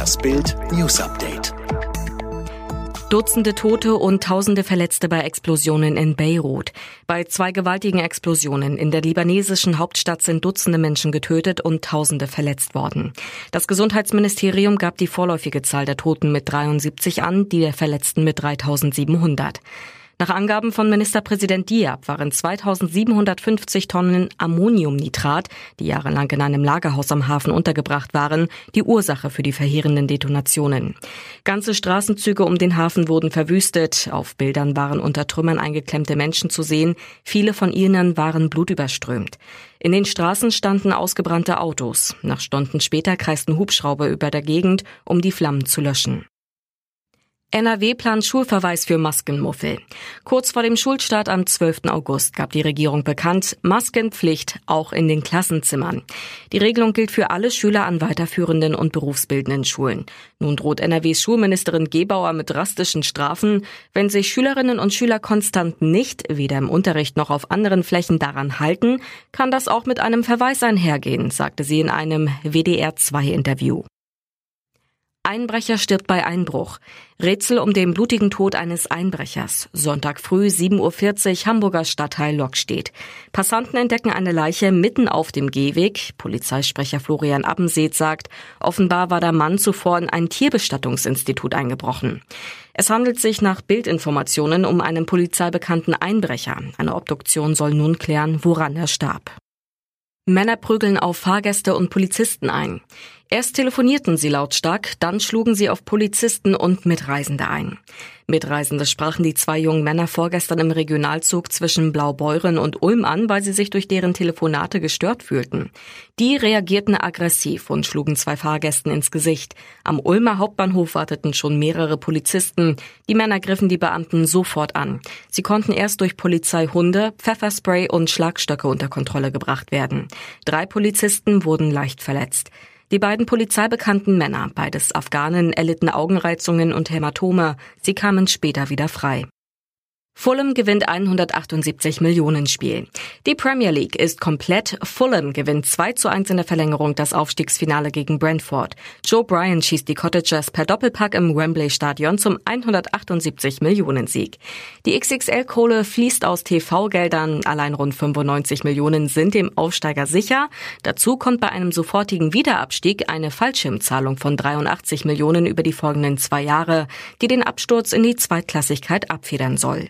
Das Bild News Update. Dutzende Tote und Tausende Verletzte bei Explosionen in Beirut. Bei zwei gewaltigen Explosionen in der libanesischen Hauptstadt sind Dutzende Menschen getötet und Tausende verletzt worden. Das Gesundheitsministerium gab die vorläufige Zahl der Toten mit 73 an, die der Verletzten mit 3700. Nach Angaben von Ministerpräsident Diab waren 2750 Tonnen Ammoniumnitrat, die jahrelang in einem Lagerhaus am Hafen untergebracht waren, die Ursache für die verheerenden Detonationen. Ganze Straßenzüge um den Hafen wurden verwüstet. Auf Bildern waren unter Trümmern eingeklemmte Menschen zu sehen. Viele von ihnen waren blutüberströmt. In den Straßen standen ausgebrannte Autos. Nach Stunden später kreisten Hubschrauber über der Gegend, um die Flammen zu löschen. NRW plant Schulverweis für Maskenmuffel. Kurz vor dem Schulstart am 12. August gab die Regierung bekannt, Maskenpflicht auch in den Klassenzimmern. Die Regelung gilt für alle Schüler an weiterführenden und berufsbildenden Schulen. Nun droht NRWs Schulministerin Gebauer mit drastischen Strafen, wenn sich Schülerinnen und Schüler konstant nicht, weder im Unterricht noch auf anderen Flächen daran halten, kann das auch mit einem Verweis einhergehen, sagte sie in einem WDR 2 Interview. Einbrecher stirbt bei Einbruch. Rätsel um den blutigen Tod eines Einbrechers. Sonntag früh 7.40 Uhr Hamburger Stadtteil Lockstedt. Passanten entdecken eine Leiche mitten auf dem Gehweg. Polizeisprecher Florian Abbenseet sagt, offenbar war der Mann zuvor in ein Tierbestattungsinstitut eingebrochen. Es handelt sich nach Bildinformationen um einen polizeibekannten Einbrecher. Eine Obduktion soll nun klären, woran er starb. Männer prügeln auf Fahrgäste und Polizisten ein. Erst telefonierten sie lautstark, dann schlugen sie auf Polizisten und Mitreisende ein. Mitreisende sprachen die zwei jungen Männer vorgestern im Regionalzug zwischen Blaubeuren und Ulm an, weil sie sich durch deren Telefonate gestört fühlten. Die reagierten aggressiv und schlugen zwei Fahrgästen ins Gesicht. Am Ulmer Hauptbahnhof warteten schon mehrere Polizisten. Die Männer griffen die Beamten sofort an. Sie konnten erst durch Polizeihunde, Pfefferspray und Schlagstöcke unter Kontrolle gebracht werden. Drei Polizisten wurden leicht verletzt. Die beiden polizeibekannten Männer, beides Afghanen, erlitten Augenreizungen und Hämatome. Sie kamen später wieder frei. Fulham gewinnt 178 Millionen Spiel. Die Premier League ist komplett. Fulham gewinnt 2 zu 1 in der Verlängerung das Aufstiegsfinale gegen Brentford. Joe Bryan schießt die Cottagers per Doppelpack im Wembley Stadion zum 178 Millionen Sieg. Die XXL-Kohle fließt aus TV-Geldern. Allein rund 95 Millionen sind dem Aufsteiger sicher. Dazu kommt bei einem sofortigen Wiederabstieg eine Fallschirmzahlung von 83 Millionen über die folgenden zwei Jahre, die den Absturz in die Zweitklassigkeit abfedern soll.